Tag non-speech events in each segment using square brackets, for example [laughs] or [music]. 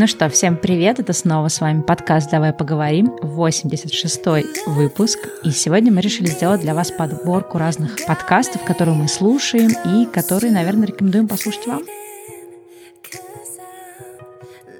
Ну что, всем привет, это снова с вами подкаст «Давай поговорим», 86-й выпуск. И сегодня мы решили сделать для вас подборку разных подкастов, которые мы слушаем и которые, наверное, рекомендуем послушать вам.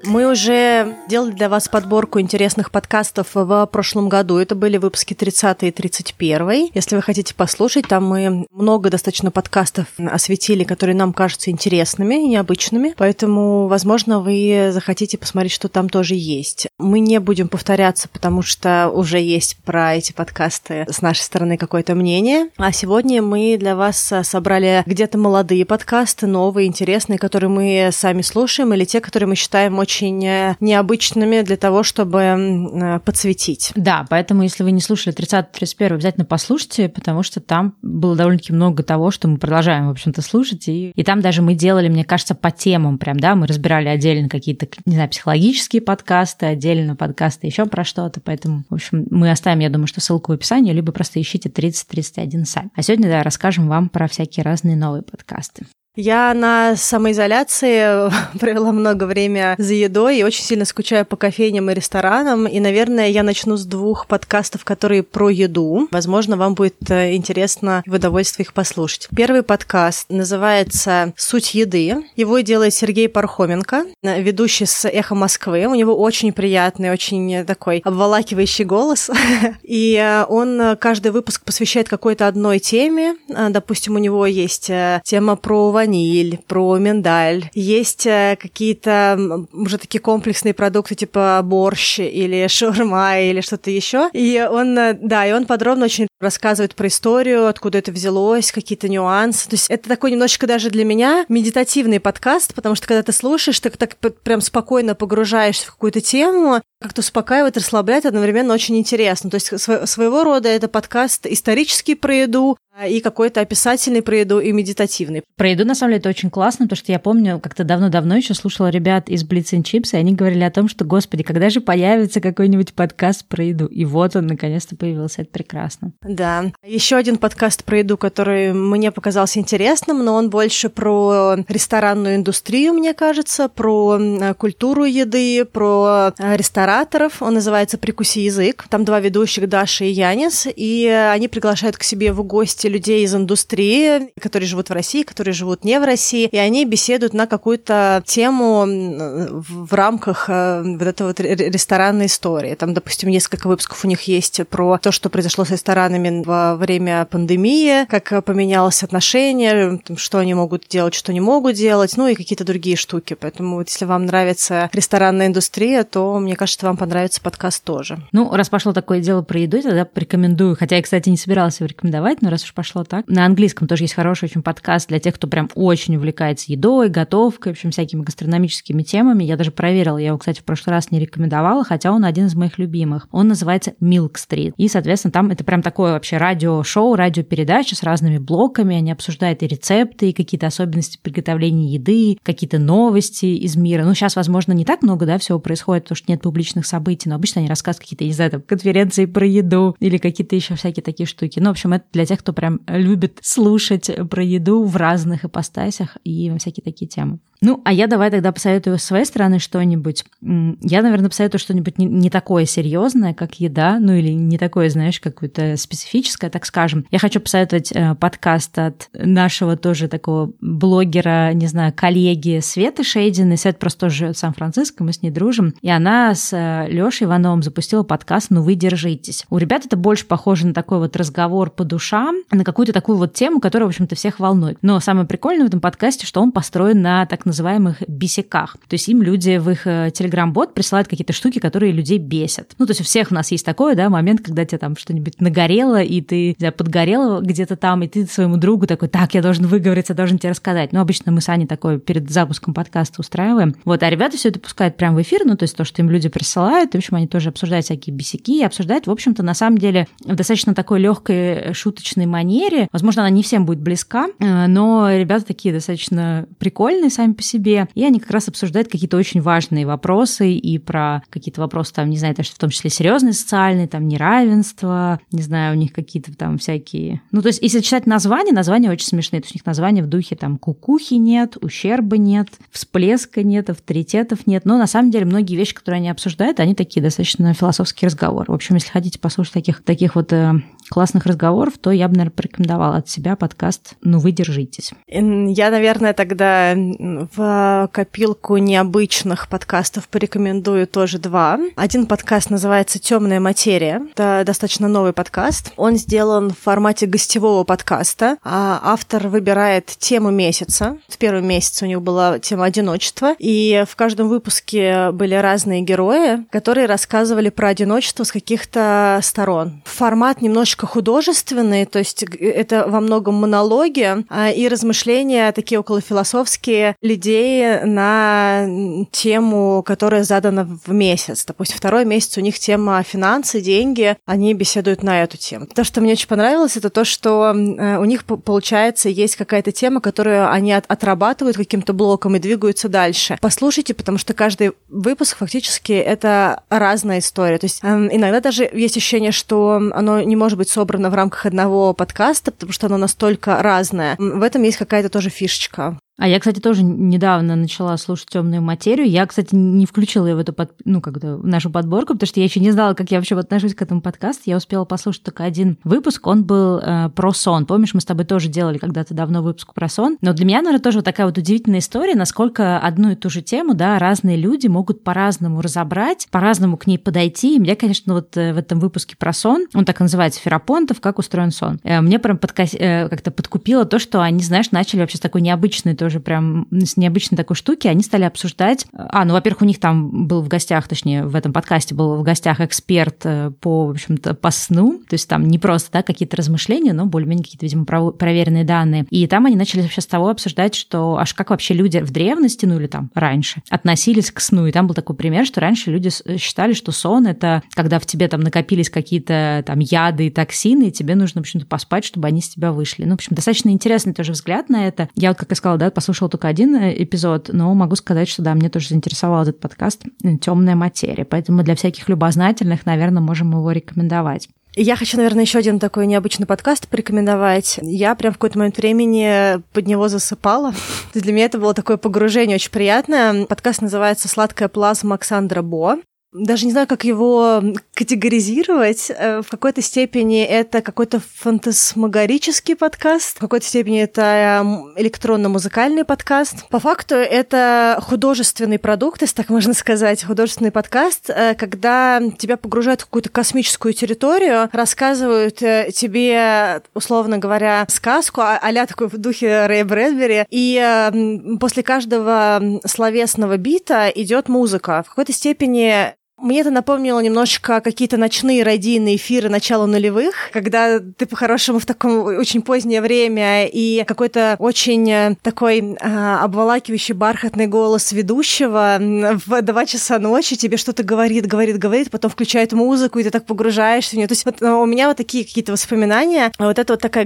Мы уже делали для вас подборку интересных подкастов в прошлом году. Это были выпуски 30 и 31. Если вы хотите послушать, там мы много достаточно подкастов осветили, которые нам кажутся интересными необычными. Поэтому, возможно, вы захотите посмотреть, что там тоже есть. Мы не будем повторяться, потому что уже есть про эти подкасты с нашей стороны какое-то мнение. А сегодня мы для вас собрали где-то молодые подкасты, новые, интересные, которые мы сами слушаем, или те, которые мы считаем очень очень э, необычными для того, чтобы э, подсветить. Да, поэтому если вы не слушали 30-31, обязательно послушайте, потому что там было довольно-таки много того, что мы продолжаем, в общем-то, слушать. И, и там даже мы делали, мне кажется, по темам прям, да, мы разбирали отдельно какие-то, не знаю, психологические подкасты, отдельно подкасты еще про что-то, поэтому, в общем, мы оставим, я думаю, что ссылку в описании, либо просто ищите 30-31 сами. А сегодня, да, расскажем вам про всякие разные новые подкасты. Я на самоизоляции [laughs] провела много времени за едой и очень сильно скучаю по кофейням и ресторанам. И, наверное, я начну с двух подкастов, которые про еду. Возможно, вам будет э, интересно в удовольствие их послушать. Первый подкаст называется «Суть еды». Его делает Сергей Пархоменко, э, ведущий с «Эхо Москвы». У него очень приятный, очень такой обволакивающий голос. [laughs] И э, он каждый выпуск посвящает какой-то одной теме. Допустим, у него есть тема про ваниль, про миндаль. Есть э, какие-то уже такие комплексные продукты типа борщ или [laughs] шаурма или что-то еще. И он, э, да, и он подробно очень рассказывает про историю, откуда это взялось, какие-то нюансы. То есть это такой немножечко даже для меня медитативный подкаст, потому что когда ты слушаешь, ты так прям спокойно погружаешься в какую-то тему, как-то успокаивает, расслабляет, одновременно очень интересно. То есть своего рода это подкаст исторический про еду, и какой-то описательный про еду и медитативный. Про еду, на самом деле, это очень классно, потому что я помню, как-то давно-давно еще слушала ребят из Blitz and Chips, и они говорили о том, что, господи, когда же появится какой-нибудь подкаст про еду? И вот он наконец-то появился, это прекрасно. Да. Еще один подкаст про еду, который мне показался интересным, но он больше про ресторанную индустрию, мне кажется, про культуру еды, про э, рестораторов. Он называется «Прикуси язык». Там два ведущих, Даша и Янис, и они приглашают к себе в гости людей из индустрии, которые живут в России, которые живут не в России, и они беседуют на какую-то тему в рамках э, вот этой вот ресторанной истории. Там, допустим, несколько выпусков у них есть про то, что произошло с ресторанами во время пандемии, как поменялось отношение, что они могут делать, что не могут делать, ну и какие-то другие штуки. Поэтому вот если вам нравится ресторанная индустрия, то, мне кажется, вам понравится подкаст тоже. Ну, раз пошло такое дело про еду, тогда порекомендую. Хотя я, кстати, не собиралась его рекомендовать, но раз уж пошло так. На английском тоже есть хороший очень подкаст для тех, кто прям очень увлекается едой, готовкой, в общем, всякими гастрономическими темами. Я даже проверила, я его, кстати, в прошлый раз не рекомендовала, хотя он один из моих любимых. Он называется Milk Street. И, соответственно, там это прям такое вообще радиошоу, радиопередача с разными блоками. Они обсуждают и рецепты, и какие-то особенности приготовления еды, какие-то новости из мира. Ну, сейчас, возможно, не так много, да, всего происходит, потому что нет публичных событий, но обычно они рассказывают какие-то, не знаю, там, конференции про еду или какие-то еще всякие такие штуки. Ну, в общем, это для тех, кто прям прям любит слушать про еду в разных ипостасях и всякие такие темы. Ну, а я давай тогда посоветую с своей стороны что-нибудь. Я, наверное, посоветую что-нибудь не, не такое серьезное, как еда, ну или не такое, знаешь, какое-то специфическое, так скажем. Я хочу посоветовать э, подкаст от нашего тоже такого блогера, не знаю, коллеги Светы Шейдиной. Свет просто тоже живет в Сан-Франциско, мы с ней дружим. И она с э, Лешей Ивановым запустила подкаст «Ну вы держитесь». У ребят это больше похоже на такой вот разговор по душам, на какую-то такую вот тему, которая, в общем-то, всех волнует. Но самое прикольное в этом подкасте, что он построен на так называемых бесиках. То есть им люди в их э, телеграм-бот присылают какие-то штуки, которые людей бесят. Ну, то есть у всех у нас есть такой, да, момент, когда тебе там что-нибудь нагорело, и ты да, подгорела где-то там, и ты своему другу такой, так, я должен выговориться, должен тебе рассказать. Ну, обычно мы с Аней такое перед запуском подкаста устраиваем. Вот, а ребята все это пускают прямо в эфир, ну, то есть то, что им люди присылают, в общем, они тоже обсуждают всякие бесики, и обсуждают, в общем-то, на самом деле, в достаточно такой легкой шуточной манере. Возможно, она не всем будет близка, э, но ребята такие достаточно прикольные сами по себе, и они как раз обсуждают какие-то очень важные вопросы и про какие-то вопросы, там, не знаю, даже в том числе серьезные социальные, там, неравенство, не знаю, у них какие-то там всякие... Ну, то есть, если читать названия, названия очень смешные. То есть, у них названия в духе там кукухи нет, ущерба нет, всплеска нет, авторитетов нет. Но на самом деле многие вещи, которые они обсуждают, они такие достаточно философские разговоры. В общем, если хотите послушать таких, таких вот э, классных разговоров, то я бы, наверное, порекомендовала от себя подкаст «Ну вы держитесь». Я, наверное, тогда в копилку необычных подкастов порекомендую тоже два. Один подкаст называется «Темная материя». Это достаточно новый подкаст. Он сделан в формате гостевого подкаста. А автор выбирает тему месяца. В первом месяце у него была тема одиночества. И в каждом выпуске были разные герои, которые рассказывали про одиночество с каких-то сторон. Формат немножечко немножко художественный, то есть это во многом монологи а, и размышления такие околофилософские людей на тему, которая задана в месяц. Допустим, второй месяц у них тема финансы, деньги, они беседуют на эту тему. То, что мне очень понравилось, это то, что э, у них, получается, есть какая-то тема, которую они от отрабатывают каким-то блоком и двигаются дальше. Послушайте, потому что каждый выпуск фактически это разная история. То есть иногда даже есть ощущение, что оно не может быть быть собрано в рамках одного подкаста, потому что оно настолько разное. В этом есть какая-то тоже фишечка. А я, кстати, тоже недавно начала слушать темную материю. Я, кстати, не включила ее в эту под... ну, как-то в нашу подборку, потому что я еще не знала, как я вообще отношусь к этому подкасту. Я успела послушать только один выпуск. Он был э, про сон. Помнишь, мы с тобой тоже делали когда-то давно выпуск про сон. Но для меня, наверное, тоже вот такая вот удивительная история, насколько одну и ту же тему, да, разные люди могут по-разному разобрать, по-разному к ней подойти. И мне, конечно, вот э, в этом выпуске про сон, он так называется «Ферапонтов. Как устроен сон». Э, мне прям подкас... э, как-то подкупило то, что они, знаешь, начали вообще с такой необычной тоже тоже прям с необычной такой штуки, они стали обсуждать... А, ну, во-первых, у них там был в гостях, точнее, в этом подкасте был в гостях эксперт э, по, в общем-то, по сну, то есть там не просто, да, какие-то размышления, но более-менее какие-то, видимо, проверенные данные. И там они начали вообще с того обсуждать, что аж как вообще люди в древности, ну или там раньше, относились к сну. И там был такой пример, что раньше люди считали, что сон — это когда в тебе там накопились какие-то там яды и токсины, и тебе нужно, в общем-то, поспать, чтобы они с тебя вышли. Ну, в общем, достаточно интересный тоже взгляд на это. Я вот, как я сказала, да, послушала только один э, эпизод, но могу сказать, что да, мне тоже заинтересовал этот подкаст «Темная материя», поэтому для всяких любознательных, наверное, можем его рекомендовать. Я хочу, наверное, еще один такой необычный подкаст порекомендовать. Я прям в какой-то момент времени под него засыпала. [laughs] Для меня это было такое погружение очень приятное. Подкаст называется «Сладкая плазма» Оксандра Бо даже не знаю, как его категоризировать. Э, в какой-то степени это какой-то фантасмагорический подкаст, в какой-то степени это электронно-музыкальный подкаст. По факту это художественный продукт, если так можно сказать, художественный подкаст, э, когда тебя погружают в какую-то космическую территорию, рассказывают э, тебе, условно говоря, сказку а такой в духе Рэя Брэдбери, и после каждого словесного бита идет музыка. В какой-то степени мне это напомнило немножечко какие-то ночные радийные эфиры начала нулевых, когда ты по-хорошему в таком очень позднее время и какой-то очень э, такой а, обволакивающий бархатный голос ведущего в два часа ночи тебе что-то говорит, говорит, говорит, потом включает музыку, и ты так погружаешься в нее. То есть вот, ну, у меня вот такие какие-то воспоминания. Вот это вот такая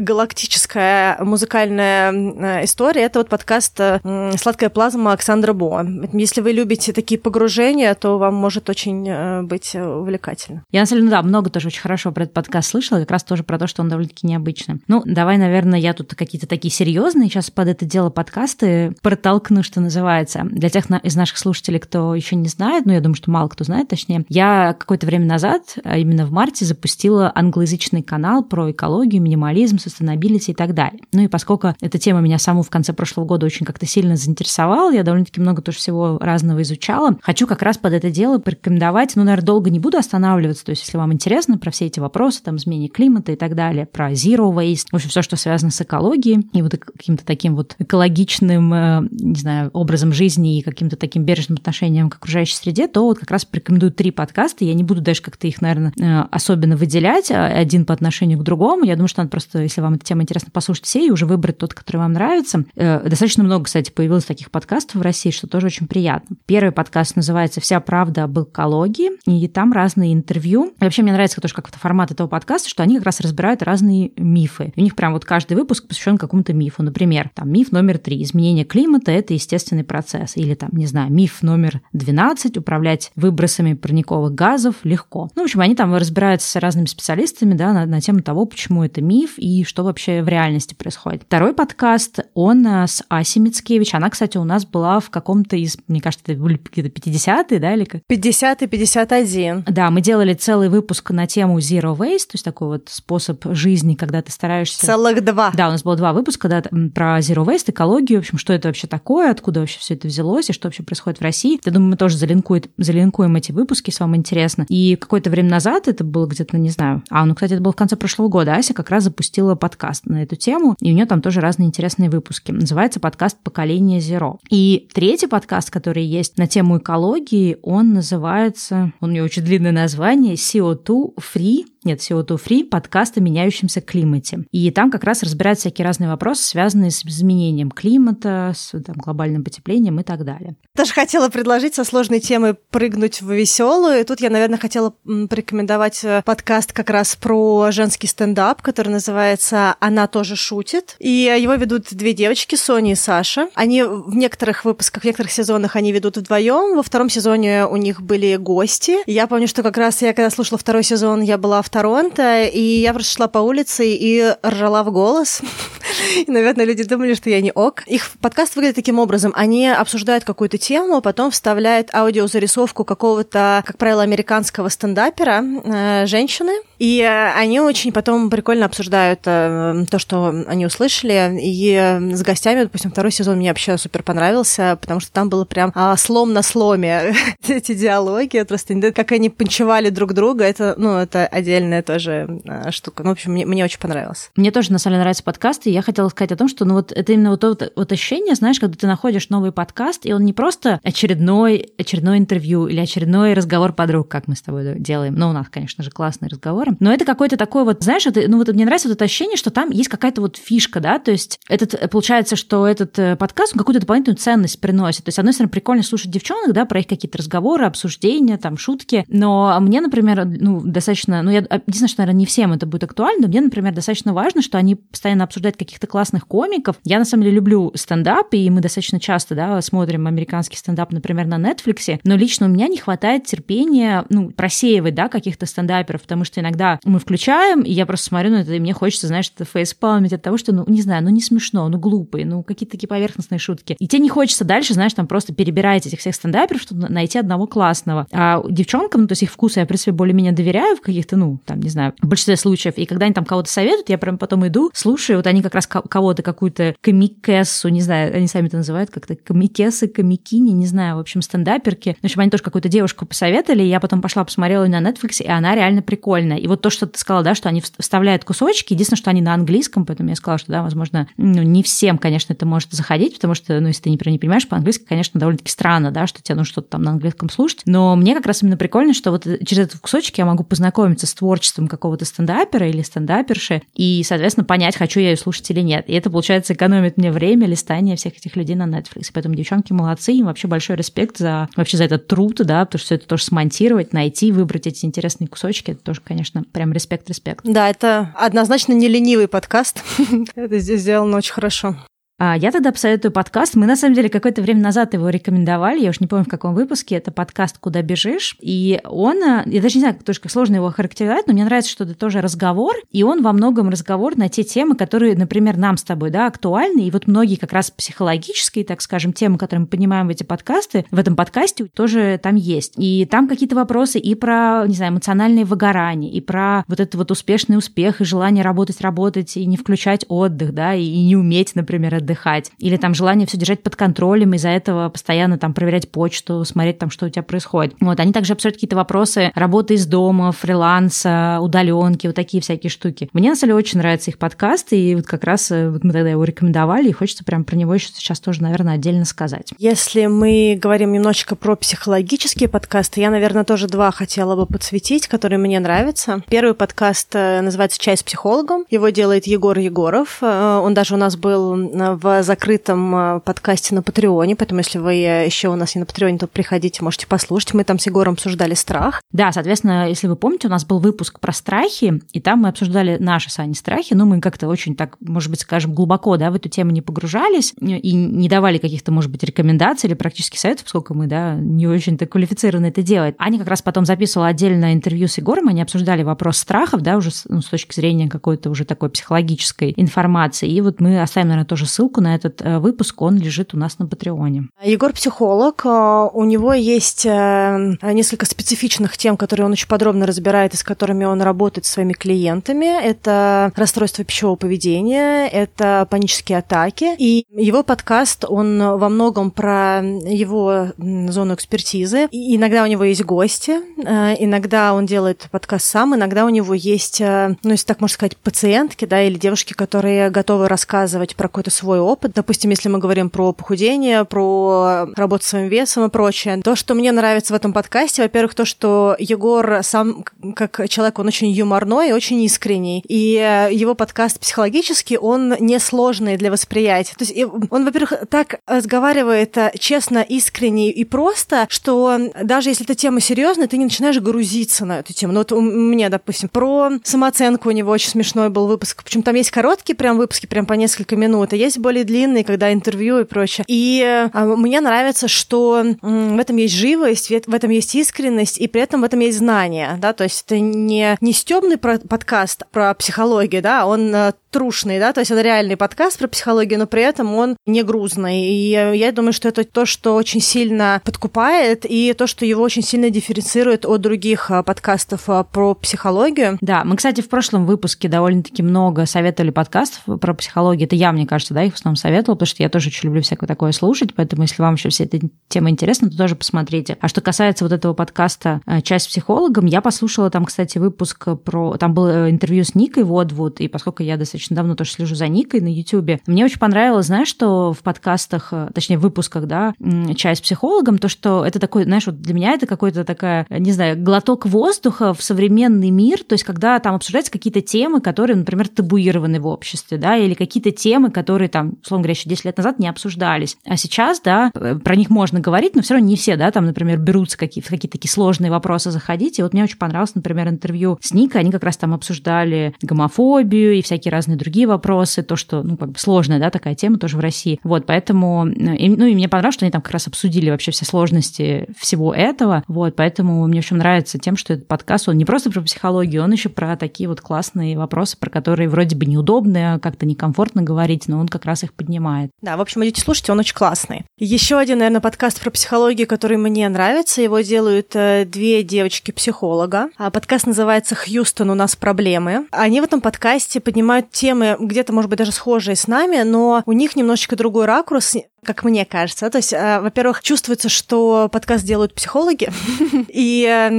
галактическая музыкальная э, история. Это вот подкаст э, «Сладкая плазма» Александра Бо. Если вы любите такие погружения, то вам может очень э, быть э, увлекательно. Я, на самом деле, ну да, много тоже очень хорошо про этот подкаст слышала, как раз тоже про то, что он довольно-таки необычный. Ну, давай, наверное, я тут какие-то такие серьезные сейчас под это дело подкасты протолкну, что называется. Для тех из наших слушателей, кто еще не знает, ну, я думаю, что мало кто знает, точнее, я какое-то время назад, а именно в марте, запустила англоязычный канал про экологию, минимализм, sustainability и так далее. Ну и поскольку эта тема меня саму в конце прошлого года очень как-то сильно заинтересовала, я довольно-таки много тоже всего разного изучала, хочу как раз под это дело хотела порекомендовать, ну, наверное, долго не буду останавливаться, то есть если вам интересно про все эти вопросы, там, изменение климата и так далее, про zero waste, в общем, все, что связано с экологией и вот каким-то таким вот экологичным, э, не знаю, образом жизни и каким-то таким бережным отношением к окружающей среде, то вот как раз порекомендую три подкаста, я не буду даже как-то их, наверное, э, особенно выделять, а один по отношению к другому, я думаю, что надо просто, если вам эта тема интересна, послушать все и уже выбрать тот, который вам нравится. Э, достаточно много, кстати, появилось таких подкастов в России, что тоже очень приятно. Первый подкаст называется «Вся правда об экологии, и там разные интервью. И вообще мне нравится тоже как-то формат этого подкаста, что они как раз разбирают разные мифы. У них прям вот каждый выпуск посвящен какому-то мифу. Например, там миф номер три. Изменение климата – это естественный процесс. Или там, не знаю, миф номер 12. Управлять выбросами парниковых газов легко. Ну, в общем, они там разбираются с разными специалистами, да, на, на тему того, почему это миф и что вообще в реальности происходит. Второй подкаст, он э, с Аси Мицкевич. Она, кстати, у нас была в каком-то из, мне кажется, это были какие-то 50-е, да, или как? 50 и 51. Да, мы делали целый выпуск на тему Zero Waste, то есть такой вот способ жизни, когда ты стараешься... Целых два. Да, у нас было два выпуска да, про Zero Waste, экологию, в общем, что это вообще такое, откуда вообще все это взялось и что вообще происходит в России. Я думаю, мы тоже залинкуем, залинкуем эти выпуски, если вам интересно. И какое-то время назад, это было где-то, не знаю, а, ну, кстати, это было в конце прошлого года, Ася как раз запустила подкаст на эту тему, и у нее там тоже разные интересные выпуски. Называется подкаст «Поколение Zero». И третий подкаст, который есть на тему экологии, он называется, он у него очень длинное название, CO2 Free нет, CO2 Free, подкаст о меняющемся климате. И там как раз разбирают всякие разные вопросы, связанные с изменением климата, с там, глобальным потеплением и так далее. Даже хотела предложить со сложной темы прыгнуть в веселую. Тут я, наверное, хотела порекомендовать э, подкаст как раз про женский стендап, который называется «Она тоже шутит». И его ведут две девочки, Соня и Саша. Они в некоторых выпусках, в некоторых сезонах они ведут вдвоем. Во втором сезоне у них были гости. Я помню, что как раз я, когда слушала второй сезон, я была в Торонто, и я просто шла по улице и ржала в голос. [laughs] И, наверное, люди думали, что я не ок. Их подкаст выглядит таким образом. Они обсуждают какую-то тему, потом вставляют аудиозарисовку какого-то, как правило, американского стендапера, э, женщины, и э, они очень потом прикольно обсуждают э, то, что они услышали. И э, с гостями, допустим, второй сезон мне вообще супер понравился, потому что там было прям а, слом на сломе [laughs] эти диалоги. Просто как они панчевали друг друга, это, ну, это отдельная тоже штука. Ну, в общем, мне, мне очень понравилось. Мне тоже, на самом деле, нравятся подкасты. Я хотела сказать о том, что ну, вот это именно вот, вот, вот ощущение, знаешь, когда ты находишь новый подкаст, и он не просто очередной, очередной интервью или очередной разговор подруг, как мы с тобой делаем. Ну, у нас, конечно же, классные разговоры, но это какой-то такой вот, знаешь, это, ну вот мне нравится вот это ощущение, что там есть какая-то вот фишка, да, то есть этот, получается, что этот э, подкаст какую-то дополнительную ценность приносит. То есть, с одной стороны, прикольно слушать девчонок, да, про их какие-то разговоры, обсуждения, там, шутки, но мне, например, ну, достаточно, ну, я, единственное, что, наверное, не всем это будет актуально, но мне, например, достаточно важно, что они постоянно обсуждают каких-то классных комиков. Я, на самом деле, люблю стендап, и мы достаточно часто, да, смотрим американский стендап, например, на Netflix, но лично у меня не хватает терпения, ну, просеивать, да, каких-то стендаперов, потому что иногда иногда мы включаем, и я просто смотрю на это, и мне хочется, знаешь, это фейспалмить от того, что, ну, не знаю, ну, не смешно, ну, глупые, ну, какие-то такие поверхностные шутки. И тебе не хочется дальше, знаешь, там просто перебирать этих всех стендаперов, чтобы найти одного классного. А девчонкам, ну, то есть их вкусу я, в принципе, более-менее доверяю в каких-то, ну, там, не знаю, в большинстве случаев. И когда они там кого-то советуют, я прям потом иду, слушаю, вот они как раз кого-то, какую-то комикессу, не знаю, они сами это называют как-то комикесы, комикини, не знаю, в общем, стендаперки. В общем, они тоже какую-то девушку посоветовали, и я потом пошла посмотрела на Netflix, и она реально прикольная. И вот то, что ты сказала, да, что они вставляют кусочки, единственное, что они на английском, поэтому я сказала, что, да, возможно, ну, не всем, конечно, это может заходить, потому что, ну, если ты, например, не понимаешь по-английски, конечно, довольно-таки странно, да, что тебе нужно что-то там на английском слушать, но мне как раз именно прикольно, что вот через этот кусочек я могу познакомиться с творчеством какого-то стендапера или стендаперши и, соответственно, понять, хочу я ее слушать или нет. И это, получается, экономит мне время листания всех этих людей на Netflix. Поэтому девчонки молодцы, им вообще большой респект за вообще за этот труд, да, потому что все это тоже смонтировать, найти, выбрать эти интересные кусочки, это тоже, конечно, прям респект, респект. Да, это однозначно не ленивый подкаст. [laughs] это здесь сделано очень хорошо. А, я тогда посоветую подкаст. Мы, на самом деле, какое-то время назад его рекомендовали. Я уж не помню, в каком выпуске. Это подкаст «Куда бежишь?». И он, э, я даже не знаю, тоже как сложно его характеризовать, но мне нравится, что это тоже разговор. И он во многом разговор на те темы, которые, например, нам с тобой, да, актуальны. И вот многие как раз психологические, так скажем, темы, которые мы понимаем в эти подкасты, в этом подкасте тоже там есть. И там какие-то вопросы и про, не знаю, эмоциональное выгорание, и про вот этот вот успешный успех, и желание работать, работать, и не включать отдых, да, и не уметь, например, отдыхать отдыхать, или там желание все держать под контролем, из-за этого постоянно там проверять почту, смотреть там, что у тебя происходит. Вот, они также обсуждают какие-то вопросы работы из дома, фриланса, удаленки, вот такие всякие штуки. Мне, на самом деле, очень нравится их подкаст, и вот как раз э, вот мы тогда его рекомендовали, и хочется прям про него еще сейчас тоже, наверное, отдельно сказать. Если мы говорим немножечко про психологические подкасты, я, наверное, тоже два хотела бы подсветить, которые мне нравятся. Первый подкаст э, называется «Чай с психологом». Его делает Егор Егоров. Э, он даже у нас был в закрытом подкасте на Патреоне, поэтому если вы еще у нас не на Патреоне, то приходите, можете послушать. Мы там с Егором обсуждали страх. Да, соответственно, если вы помните, у нас был выпуск про страхи, и там мы обсуждали наши с Аней страхи, но мы как-то очень так, может быть, скажем, глубоко да, в эту тему не погружались и не давали каких-то, может быть, рекомендаций или практически советов, поскольку мы да, не очень-то квалифицированы это делать. Аня как раз потом записывала отдельное интервью с Егором, они обсуждали вопрос страхов, да, уже ну, с точки зрения какой-то уже такой психологической информации. И вот мы оставим, наверное, тоже ссылку на этот э, выпуск, он лежит у нас на Патреоне. Егор психолог, э, у него есть э, несколько специфичных тем, которые он очень подробно разбирает и с которыми он работает со своими клиентами. Это расстройство пищевого поведения, это панические атаки. И его подкаст, он во многом про его зону экспертизы. И иногда у него есть гости, иногда он делает подкаст сам, иногда у него есть, ну, если так можно сказать, пациентки, да, или девушки, которые готовы рассказывать про какой-то свой опыт. Допустим, если мы говорим про похудение, про работу с своим весом и прочее. То, что мне нравится в этом подкасте, во-первых, то, что Егор сам, как человек, он очень юморной и очень искренний. И его подкаст психологически, он несложный для восприятия. То есть он, во-первых, так разговаривает честно, искренне и просто, что даже если эта тема серьезная, ты не начинаешь грузиться на эту тему. Ну вот у меня, допустим, про самооценку у него очень смешной был выпуск. Причем там есть короткие прям выпуски, прям по несколько минут, а есть более длинные, когда интервью и прочее. И а, мне нравится, что в этом есть живость, в этом есть искренность, и при этом в этом есть знание, да, то есть это не, не стебный подкаст про психологию, да, он э, трушный, да, то есть это реальный подкаст про психологию, но при этом он не грузный. И я думаю, что это то, что очень сильно подкупает, и то, что его очень сильно дифференцирует от других подкастов про психологию. Да, мы, кстати, в прошлом выпуске довольно-таки много советовали подкастов про психологию. Это я, мне кажется, да, их в основном советовала, потому что я тоже очень люблю всякое такое слушать, поэтому если вам еще вся эта тема интересна, то тоже посмотрите. А что касается вот этого подкаста а, «Часть психологом», я послушала там, кстати, выпуск про... Там было интервью с Никой Водвуд, и поскольку я достаточно давно тоже слежу за Никой на Ютубе. Мне очень понравилось, знаешь, что в подкастах, э, точнее, в выпусках, да, «Чай с психологом», то, что это такой, знаешь, вот для меня это какой-то такая, не знаю, глоток воздуха в современный мир, то есть когда там обсуждаются какие-то темы, которые, например, табуированы в обществе, да, или какие-то темы, которые там, условно говоря, еще 10 лет назад не обсуждались. А сейчас, да, э, про них можно говорить, но все равно не все, да, там, например, берутся какие, в какие-то такие сложные вопросы заходить. И вот мне очень понравилось, например, интервью с Никой, они как раз там обсуждали гомофобию и всякие разные другие вопросы, то, что, ну, как бы сложная, да, такая тема тоже в России. Вот, поэтому, и, ну, и мне понравилось, что они там как раз обсудили вообще все сложности всего этого, вот, поэтому мне очень нравится тем, что этот подкаст, он не просто про психологию, он еще про такие вот классные вопросы, про которые вроде бы неудобно, как-то некомфортно говорить, но он как раз их поднимает. Да, в общем, идите слушайте, он очень классный. Еще один, наверное, подкаст про психологию, который мне нравится, его делают э, две девочки-психолога. А подкаст называется «Хьюстон, у нас проблемы». Они в этом подкасте поднимают темы где-то, может быть, даже схожие с нами, но у них немножечко другой ракурс, как мне кажется. То есть, э, во-первых, чувствуется, что подкаст делают психологи, [laughs] и э,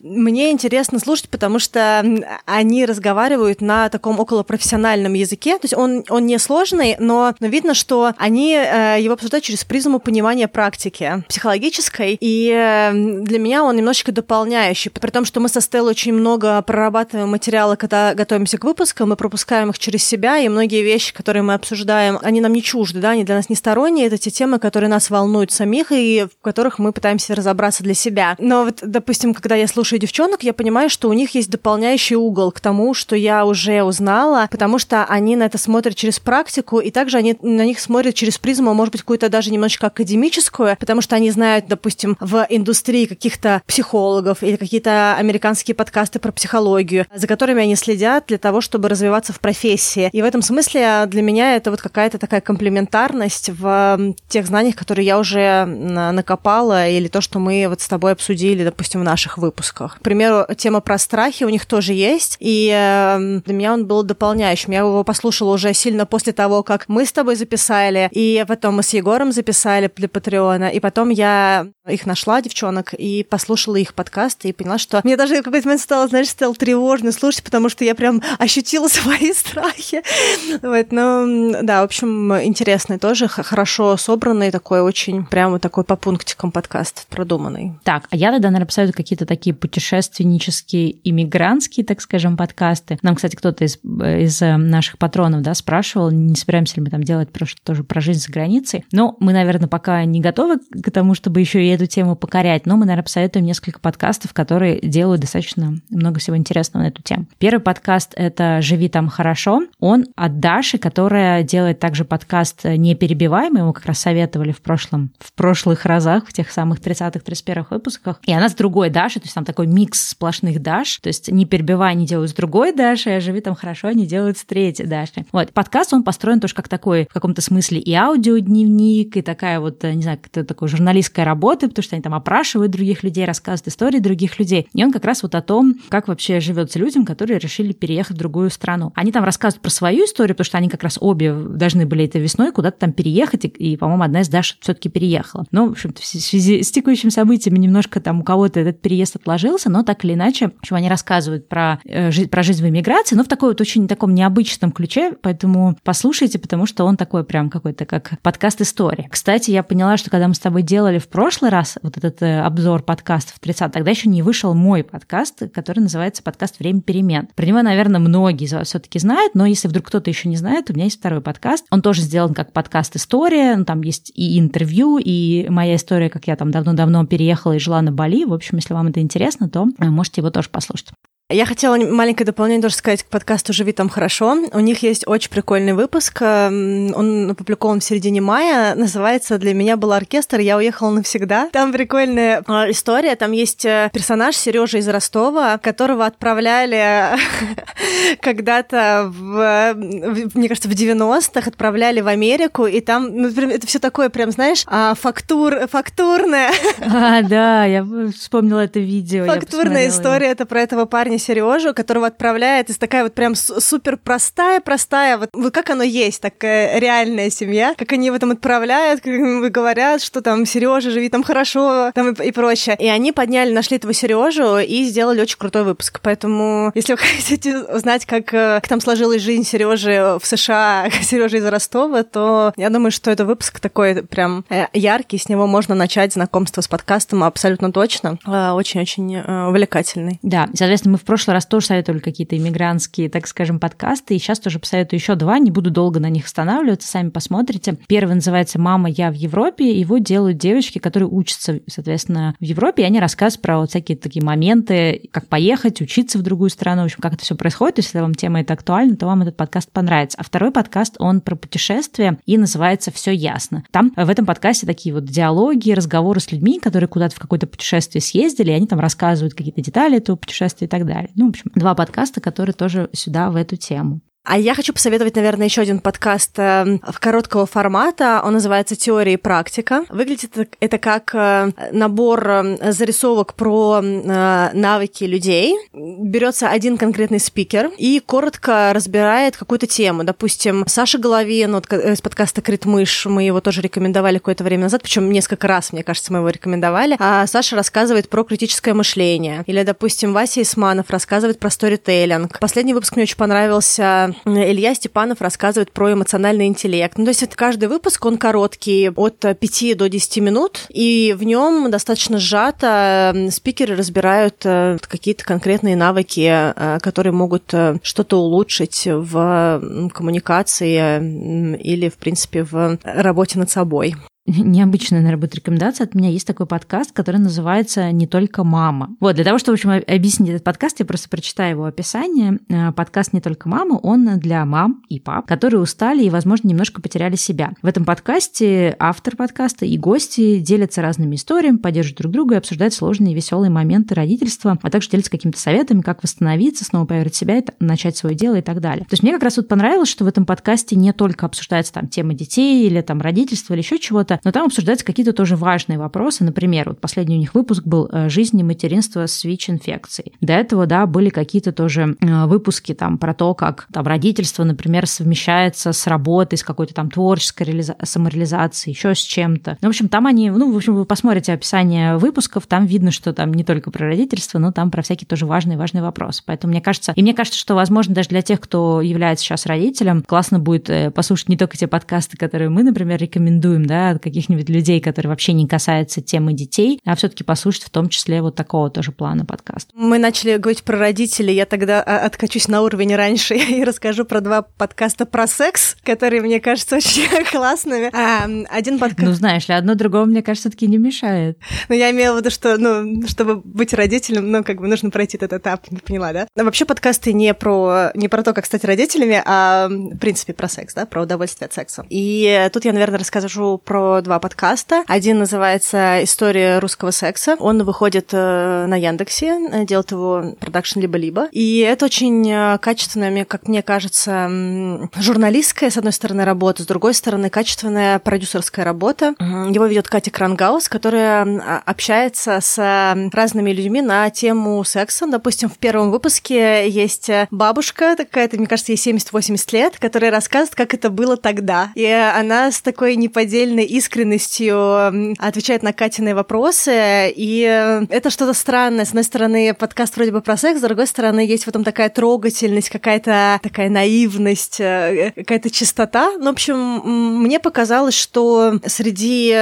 мне интересно слушать, потому что они разговаривают на таком околопрофессиональном языке. То есть он, он не сложный, но, но видно, что они э, его обсуждают через призму понимания практики психологической, и для меня он немножечко дополняющий. При том, что мы со Стеллой очень много прорабатываем материалы, когда готовимся к выпускам, мы пропускаем их через себя, и многие вещи, которые мы обсуждаем, они нам не чужды, да, они для нас не сторонние, это те темы, которые нас волнуют самих и в которых мы пытаемся разобраться для себя. Но вот, допустим, когда я слушаю девчонок, я понимаю, что у них есть дополняющий угол к тому, что я уже узнала, потому что они на это смотрят через практику, и также они на них смотрят через призму, может быть, какую-то даже немножечко академическую, потому что они знают, допустим, в индустрии каких-то психологов или какие-то американские подкасты про психологию, за которыми они следят для того, чтобы развиваться в профессии. И в этом смысле для меня это вот какая-то такая комплементарность в тех знаниях, которые я уже накопала, или то, что мы вот с тобой обсудили, допустим, в наших выпусках. К примеру, тема про страхи у них тоже есть, и эм, для меня он был дополняющим. Я его послушала уже сильно после того, как мы с тобой записали, и потом мы с Егором записали для Патреона, и потом я их нашла, девчонок, и послушала их подкасты, и поняла, что мне даже в какой-то момент стало, знаешь, стало тревожно слушать, потому что я прям ощутила [laughs] свои страхи. Вот, ну, да, в общем, интересный тоже, хорошо собранный, такой очень, прямо такой по пунктикам подкаст продуманный. Так, а я тогда, наверное, посоветую какие-то такие путешественнические, иммигрантские, так скажем, подкасты. Нам, кстати, кто-то из, из э, наших патронов, да, спрашивал, не собираемся ли мы там делать про, тоже про жизнь за границей. Но мы, наверное, пока не готовы к тому, чтобы еще и эту тему покорять, но мы, наверное, посоветуем несколько подкастов, которые делают достаточно много всего интересного на эту тему. Первый подкаст — это «Живи там хорошо». Он от Даши, которая делает также подкаст «Не перебивай». Мы его как раз советовали в прошлом, в прошлых разах, в тех самых 30-х, 31-х выпусках. И она с другой Дашей, то есть там такой микс сплошных Даш. То есть «Не перебивай» они делают с другой Дашей, а «Живи там хорошо» они делают с третьей Дашей. Вот. Подкаст, он построен тоже как такой, в каком-то смысле и аудиодневник, и такая вот, не знаю, как такой журналистская работа, потому что они там опрашивают других людей, рассказывают истории других людей. И он как раз вот о том, как вообще живется людям, которые решили переехать в другую страну. Они там рассказывают про свою историю, потому что они как раз обе должны были этой весной куда-то там переехать, и, и по-моему, одна из Даш все-таки переехала. Ну, в общем-то, в связи с текущими событиями немножко там у кого-то этот переезд отложился, но так или иначе, общем, они рассказывают про, э, про жизнь в эмиграции, но в такой вот очень таком необычном ключе, поэтому послушайте, потому что он такой прям какой-то как подкаст истории. Кстати, я поняла, что когда мы с тобой делали в прошлый раз вот этот э, обзор подкастов 30, тогда еще не вышел мой подкаст, который называется подкаст «Время перемен». Про него, наверное, многие из вас все-таки знают, но если вдруг кто-то еще не знает, у меня есть второй подкаст. Он тоже сделан как подкаст «История», ну, там есть и интервью, и моя история, как я там давно-давно переехала и жила на Бали. В общем, если вам это интересно, то э, можете его тоже послушать. Я хотела маленькое дополнение тоже сказать к подкасту «Живи там хорошо». У них есть очень прикольный выпуск. Эм, он опубликован в середине мая. Называется «Для меня был оркестр, я уехала навсегда». Там прикольная а, история. Там есть э, персонаж Сережа из Ростова, которого отправляли [laughs] когда-то, в, мне кажется, в 90-х, отправляли в Америку, и там ну, это все такое прям, знаешь, а, фактур, фактурное. [laughs] А, да, я вспомнила это видео. Фактурная история, это про этого парня Сережу, которого отправляет из такая вот прям супер простая, простая, вот, вот как оно есть, такая реальная семья, как они в этом отправляют, как говорят, что там Сережа живи там хорошо, там и, и прочее. И они подняли, нашли этого Сережу и сделали очень крутой выпуск. Поэтому, если вы [laughs] хотите узнать, как, как там сложилась жизнь Сережи в США, [laughs] Сережи из Ростова, то я думаю, что это выпуск такой прям э, яркий, с него можно начать знакомство с подкастом абсолютно точно. Э, очень-очень э, увлекательный. Да, соответственно, мы в прошлый раз тоже советовали какие-то иммигрантские, так скажем, подкасты, и сейчас тоже посоветую еще два, не буду долго на них останавливаться, сами посмотрите. Первый называется «Мама, я в Европе», его делают девочки, которые учатся, соответственно, в Европе, и они рассказывают про вот всякие такие моменты, как поехать, учиться в другую страну, в общем, как это все происходит. Если вам тема это актуальна, то вам этот подкаст понравится. А второй подкаст, он про путешествия и называется «Все ясно». Там в этом подкасте такие вот диалоги, разговоры с людьми, которые куда-то в какое-то путешествие съездили, и они там рассказывают какие-то детали этого путешествия и так далее далее. Ну, в общем, два подкаста, которые тоже сюда, в эту тему. А я хочу посоветовать, наверное, еще один подкаст э, в короткого формата. Он называется «Теория и практика». Выглядит это как э, набор э, зарисовок про навыки людей. Берется один конкретный спикер и коротко разбирает какую-то тему. Допустим, Саша Головин вот, из подкаста «Крит мышь», мы его тоже рекомендовали какое-то время назад, причем несколько раз, мне кажется, мы его рекомендовали. А Саша рассказывает про критическое мышление. Или, допустим, Вася Исманов рассказывает про сторителлинг. Последний выпуск мне очень понравился Илья Степанов рассказывает про эмоциональный интеллект. Ну, то есть это каждый выпуск, он короткий, от 5 до 10 минут, и в нем достаточно сжато спикеры разбирают э, какие-то конкретные навыки, э, которые могут э, что-то улучшить в коммуникации или, в принципе, в работе над собой необычная, наверное, будет рекомендация от меня. Есть такой подкаст, который называется «Не только мама». Вот, для того, чтобы, в общем, объяснить этот подкаст, я просто прочитаю его описание. Э, подкаст «Не только мама», он для мам и пап, которые устали и, возможно, немножко потеряли себя. В этом подкасте автор подкаста и гости делятся разными историями, поддерживают друг друга и обсуждают сложные и веселые моменты родительства, а также делятся какими-то советами, как восстановиться, снова поверить в себя, начать свое дело и так далее. То есть мне как раз вот понравилось, что в этом подкасте не только обсуждается там тема детей или там родительства или еще чего-то, что-то, но там обсуждаются какие-то тоже важные вопросы. Например, вот последний у них выпуск был «Жизнь и материнство с ВИЧ-инфекцией». До этого, да, были какие-то тоже выпуски там про то, как там родительство, например, совмещается с работой, с какой-то там творческой реализа- самореализацией, еще с чем-то. Ну, в общем, там они, ну, в общем, вы посмотрите описание выпусков, там видно, что там не только про родительство, но там про всякие тоже важные, важные вопросы. Поэтому мне кажется, и мне кажется, что, возможно, даже для тех, кто является сейчас родителем, классно будет э, послушать не только те подкасты, которые мы, например, рекомендуем, да, каких-нибудь людей, которые вообще не касаются темы детей, а все-таки послушать в том числе вот такого тоже плана подкаст. Мы начали говорить про родителей, я тогда а, откачусь на уровень раньше [laughs] и расскажу про два подкаста про секс, которые мне кажутся [laughs] очень классными. А, один подкаст... Ну, знаешь ли, одно другому, мне кажется, таки не мешает. Ну, я имела в виду, что, ну, чтобы быть родителем, ну, как бы нужно пройти этот этап, поняла, да? Но вообще подкасты не про, не про то, как стать родителями, а, в принципе, про секс, да, про удовольствие от секса. И тут я, наверное, расскажу про два подкаста. Один называется «История русского секса». Он выходит э, на Яндексе, делает его продакшн либо-либо. И это очень э, качественная, как мне кажется, журналистская, с одной стороны, работа, с другой стороны, качественная продюсерская работа. Его ведет Катя Крангаус, которая а, общается с разными людьми на тему секса. Допустим, в первом выпуске есть бабушка, такая-то, мне кажется, ей 70-80 лет, которая рассказывает, как это было тогда. И она с такой неподдельной искренностью отвечает на Катины вопросы. И это что-то странное. С одной стороны, подкаст вроде бы про секс, с другой стороны, есть в этом такая трогательность, какая-то такая наивность, э, какая-то чистота. Ну, в общем, мне показалось, что среди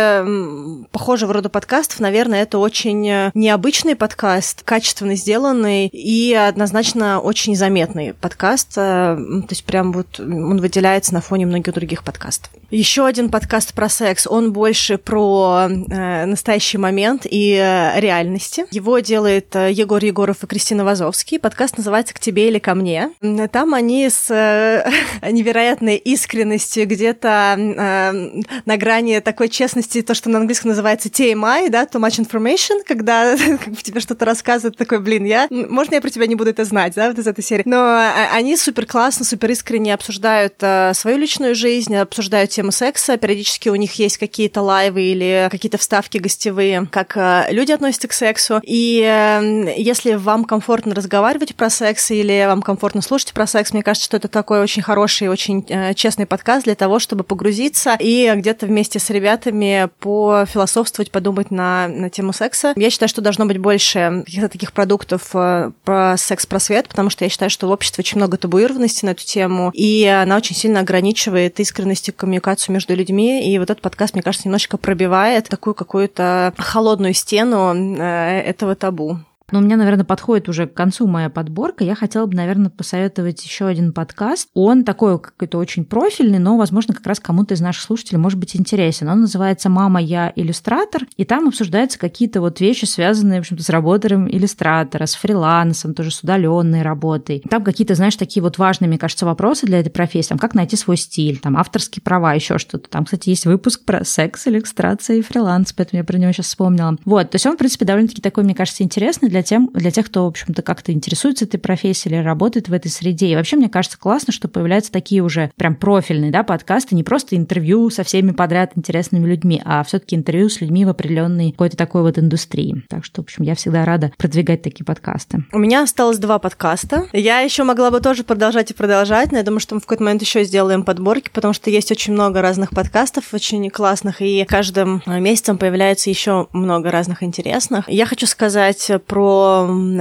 похожего рода подкастов, наверное, это очень необычный подкаст, качественно сделанный и однозначно очень заметный подкаст. Э, то есть прям вот он выделяется на фоне многих других подкастов. Еще один подкаст про секс, он больше про э, настоящий момент и э, реальности. Его делает э, Егор Егоров и Кристина Вазовский. Подкаст называется «К тебе или ко мне». Там они с э, [laughs] невероятной искренностью где-то э, на грани такой честности, то, что на английском называется TMI, да, too much information, когда [laughs] тебе что-то рассказывают, такой, блин, я, можно я про тебя не буду это знать, да, вот из этой серии. Но а, они супер классно, супер искренне обсуждают э, свою личную жизнь, обсуждают тему секса, периодически у них есть какие-то лайвы или какие-то вставки гостевые, как э, люди относятся к сексу. И э, если вам комфортно разговаривать про секс или вам комфортно слушать про секс, мне кажется, что это такой очень хороший, очень э, честный подкаст для того, чтобы погрузиться и где-то вместе с ребятами пофилософствовать, подумать на, на тему секса. Я считаю, что должно быть больше каких-то таких продуктов про секс-просвет, потому что я считаю, что в обществе очень много табуированности на эту тему, и она очень сильно ограничивает искренность и коммуникацию коммуникацию между людьми, и вот этот подкаст, мне кажется, немножечко пробивает такую какую-то холодную стену э, этого табу. Но у меня, наверное, подходит уже к концу моя подборка. Я хотела бы, наверное, посоветовать еще один подкаст. Он такой какой-то очень профильный, но, возможно, как раз кому-то из наших слушателей может быть интересен. Он называется «Мама, я иллюстратор», и там обсуждаются какие-то вот вещи, связанные, в общем-то, с работой иллюстратора, с фрилансом, тоже с удаленной работой. Там какие-то, знаешь, такие вот важные, мне кажется, вопросы для этой профессии. Там, как найти свой стиль, там, авторские права, еще что-то. Там, кстати, есть выпуск про секс, иллюстрация и фриланс, поэтому я про него сейчас вспомнила. Вот, то есть он, в принципе, довольно-таки такой, мне кажется, интересный для для, тем, для тех, кто, в общем-то, как-то интересуется этой профессией или работает в этой среде. И вообще, мне кажется, классно, что появляются такие уже прям профильные да, подкасты, не просто интервью со всеми подряд интересными людьми, а все таки интервью с людьми в определенной какой-то такой вот индустрии. Так что, в общем, я всегда рада продвигать такие подкасты. У меня осталось два подкаста. Я еще могла бы тоже продолжать и продолжать, но я думаю, что мы в какой-то момент еще сделаем подборки, потому что есть очень много разных подкастов, очень классных, и каждым месяцем появляется еще много разных интересных. Я хочу сказать про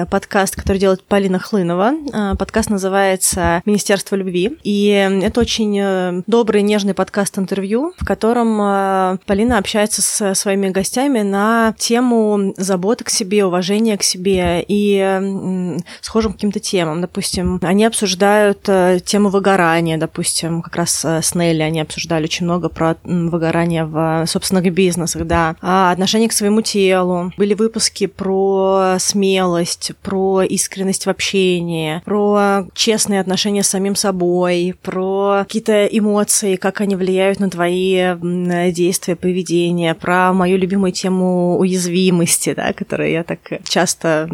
подкаст, который делает Полина Хлынова. А, подкаст называется «Министерство любви». И это очень э, добрый, нежный подкаст-интервью, в котором э, Полина общается с своими гостями на тему заботы к себе, уважения к себе и схожим каким-то темам. Допустим, они обсуждают э, тему выгорания, допустим, как раз с Нелли они обсуждали очень много про выгорание в собственных бизнесах, да, а отношение к своему телу. Были выпуски про смерть смелость, про искренность в общении, про честные отношения с самим собой, про какие-то эмоции, как они влияют на твои действия, поведение, про мою любимую тему уязвимости, да, которую я так часто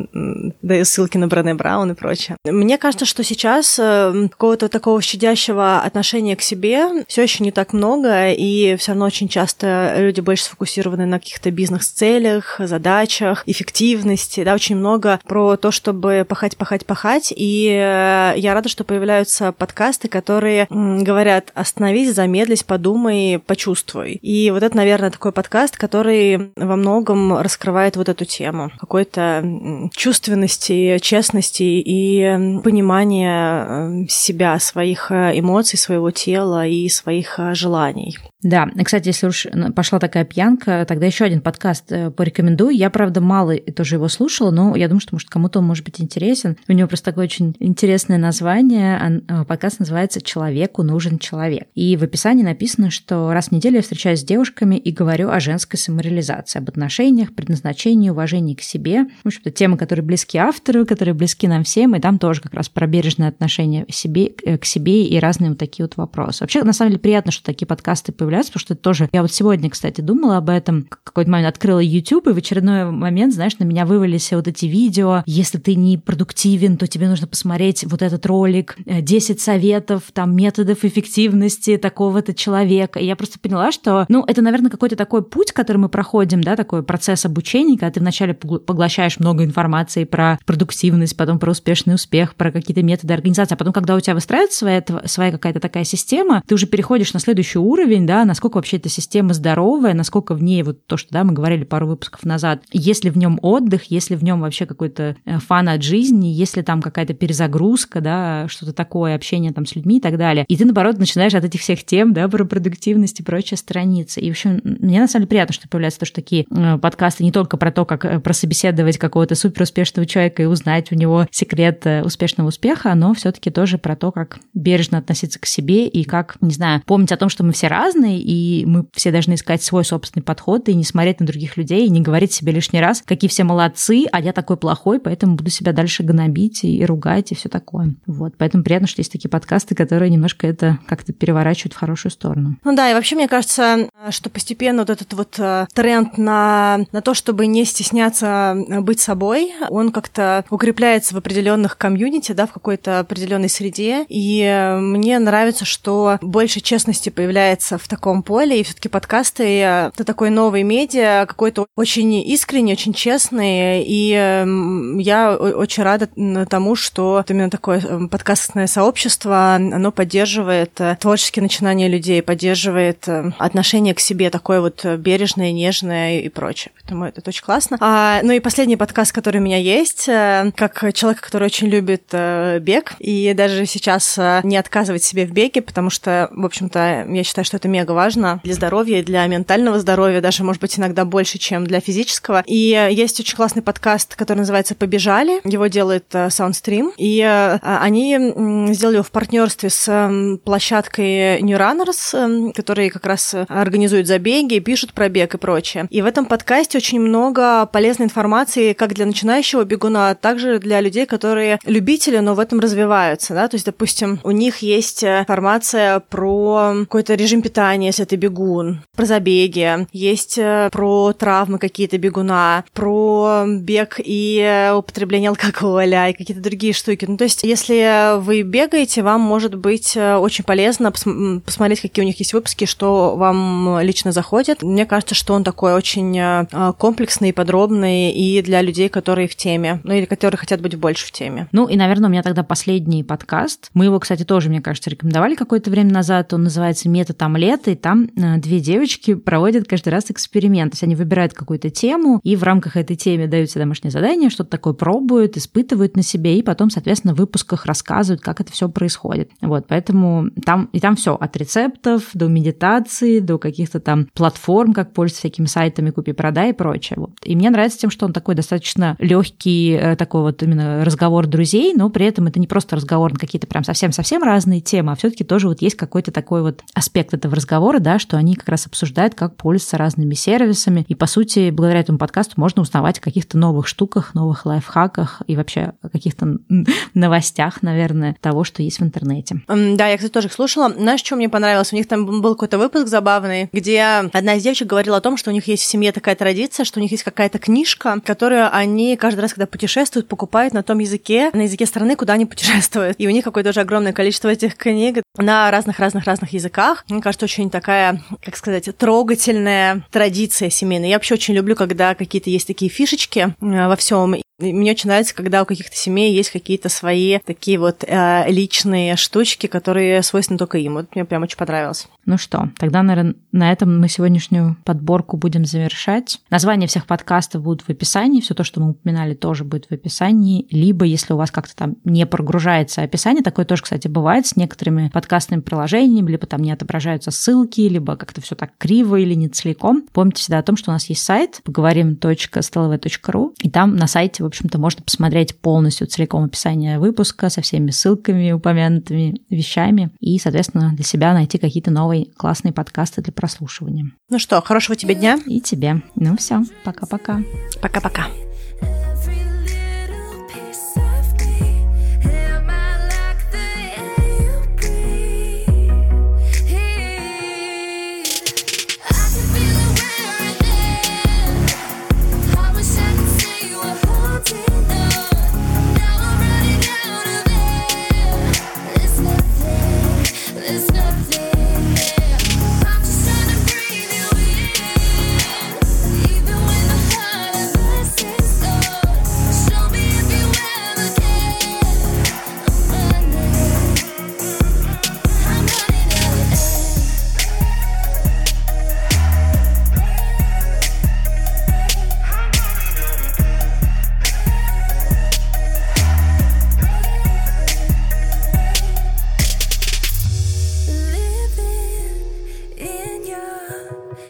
даю ссылки на Брене Браун и прочее. Мне кажется, что сейчас э, какого-то такого щадящего отношения к себе все еще не так много, и все равно очень часто люди больше сфокусированы на каких-то бизнес-целях, задачах, эффективности, да, очень много про то, чтобы пахать, пахать, пахать, и э, я рада, что появляются подкасты, которые говорят, остановись, замедлись, подумай, почувствуй. И вот это, наверное, такой подкаст, который во многом раскрывает вот эту тему какой-то чувственности, честности и понимания э, себя, своих э, эмоций, своего тела и своих желаний. Да, кстати, если уж пошла такая пьянка, тогда еще один подкаст э, порекомендую. Я, правда, мало тоже его слушала, но я думаю, что, может, кому-то он может быть интересен. У него просто такое очень интересное название. Э, подкаст называется «Человеку нужен человек». И в описании написано, что раз в неделю я встречаюсь с девушками и говорю о женской самореализации, об отношениях, предназначении, уважении к себе. В общем-то, темы, которые близки автору, которые близки нам всем, и там тоже как раз про бережное отношение себе, э, к себе и разные вот такие вот вопросы. Вообще, на самом деле, приятно, что такие подкасты появляются появляться, потому что это тоже... Я вот сегодня, кстати, думала об этом. Какой-то момент открыла YouTube, и в очередной момент, знаешь, на меня вывалились вот эти видео. Если ты не продуктивен, то тебе нужно посмотреть вот этот ролик. 10 советов, там, методов эффективности такого-то человека. И я просто поняла, что, ну, это, наверное, какой-то такой путь, который мы проходим, да, такой процесс обучения, когда ты вначале поглощаешь много информации про продуктивность, потом про успешный успех, про какие-то методы организации, а потом, когда у тебя выстраивается своя, своя какая-то такая система, ты уже переходишь на следующий уровень, да, насколько вообще эта система здоровая, насколько в ней вот то, что да, мы говорили пару выпусков назад, если в нем отдых, если в нем вообще какой-то э, фан от жизни, если там какая-то перезагрузка, да, что-то такое, общение там с людьми и так далее. И ты, наоборот, начинаешь от этих всех тем, да, про продуктивность и прочее страницы. И, в общем, мне на самом деле приятно, что появляются тоже такие э, подкасты не только про то, как э, прособеседовать какого-то суперуспешного человека и узнать у него секрет успешного успеха, но все-таки тоже про то, как бережно относиться к себе и как, не знаю, помнить о том, что мы все разные, разные, и мы все должны искать свой собственный подход и не смотреть на других людей, и не говорить себе лишний раз, какие все молодцы, а я такой плохой, поэтому буду себя дальше гнобить и ругать и все такое. Вот, поэтому приятно, что есть такие подкасты, которые немножко это как-то переворачивают в хорошую сторону. Ну да, и вообще мне кажется, что постепенно вот этот вот э, тренд на, на то, чтобы не стесняться э, быть собой, он как-то укрепляется в определенных комьюнити, да, в какой-то определенной среде. И э, мне нравится, что больше честности появляется в таком таком поле, и все-таки подкасты э, это такой новый медиа, какой-то очень искренний, очень честный, и эм, я очень рада тому, что именно такое эм, подкастное сообщество, оно поддерживает э, творческие начинания людей, поддерживает э, отношение к себе такое вот бережное, нежное и прочее. Поэтому это очень классно. А, ну и последний подкаст, который у меня есть, как человек, который очень любит бег, и даже сейчас не отказывать себе в беге, потому что, в общем-то, я считаю, что это мега важно для здоровья, для ментального здоровья, даже, может быть, иногда больше, чем для физического. И есть очень классный подкаст, который называется «Побежали». Его делает э, Soundstream. И э, они сделали его в партнерстве с площадкой New Runners, которые как раз организуют забеги, пишут про бег и прочее. И в этом подкасте очень много полезной информации как для начинающего бегуна, а также для людей, которые любители, но в этом развиваются. Да? То есть, допустим, у них есть информация про какой-то режим питания, питания, если ты бегун, про забеги, есть э, про травмы какие-то бегуна, про бег и э, употребление алкоголя и какие-то другие штуки. Ну, то есть, если вы бегаете, вам может быть э, очень полезно пос- посмотреть, какие у них есть выпуски, что вам лично заходит. Мне кажется, что он такой очень комплексный подробный и для людей, которые в теме, ну или которые хотят быть больше в теме. Ну и, наверное, у меня тогда последний подкаст. Мы его, кстати, тоже, мне кажется, рекомендовали какое-то время назад. Он называется «Метод омлета», и там э, две девочки проводят каждый раз эксперимент. То есть они выбирают какую-то тему, и в рамках этой темы дают себе домашнее задание, что-то такое пробуют, испытывают на себе, и потом, соответственно, в выпусках рассказывают, как это все происходит. Вот, поэтому там, и там все от рецептов до медитации, до каких-то там платформ, как пользоваться всякими сайтами купи-продай и прочее. Вот. И мне нравится тем, что он такой достаточно легкий, э, такой вот именно разговор друзей, но при этом это не просто разговор на какие-то прям совсем-совсем разные темы, а все-таки тоже вот есть какой-то такой вот аспект этого разговора разговоры, да, что они как раз обсуждают, как пользоваться разными сервисами. И, по сути, благодаря этому подкасту можно узнавать о каких-то новых штуках, новых лайфхаках и вообще о каких-то [laughs] новостях, наверное, того, что есть в интернете. Да, я, кстати, тоже их слушала. Знаешь, что мне понравилось? У них там был какой-то выпуск забавный, где одна из девочек говорила о том, что у них есть в семье такая традиция, что у них есть какая-то книжка, которую они каждый раз, когда путешествуют, покупают на том языке, на языке страны, куда они [laughs] путешествуют. И у них какое-то уже огромное количество этих книг на разных-разных-разных языках. Мне кажется, очень такая, как сказать, трогательная традиция семейная. Я вообще очень люблю, когда какие-то есть такие фишечки э, во всем. Мне очень нравится, когда у каких-то семей есть какие-то свои такие вот э, личные штучки, которые свойственны только им. Вот мне прям очень понравилось. Ну что, тогда, наверное, на этом мы сегодняшнюю подборку будем завершать. Названия всех подкастов будут в описании, все то, что мы упоминали, тоже будет в описании. Либо, если у вас как-то там не прогружается описание, такое тоже, кстати, бывает с некоторыми подкастными приложениями, либо там не отображаются ссылки, либо как-то все так криво или не целиком. Помните всегда о том, что у нас есть сайт поговорим.stlv.ru, и там на сайте, в общем-то, можно посмотреть полностью целиком описание выпуска со всеми ссылками, упомянутыми вещами, и, соответственно, для себя найти какие-то новые классные подкасты для прослушивания. Ну что, хорошего тебе дня. И тебе. Ну все, пока-пока. Пока-пока.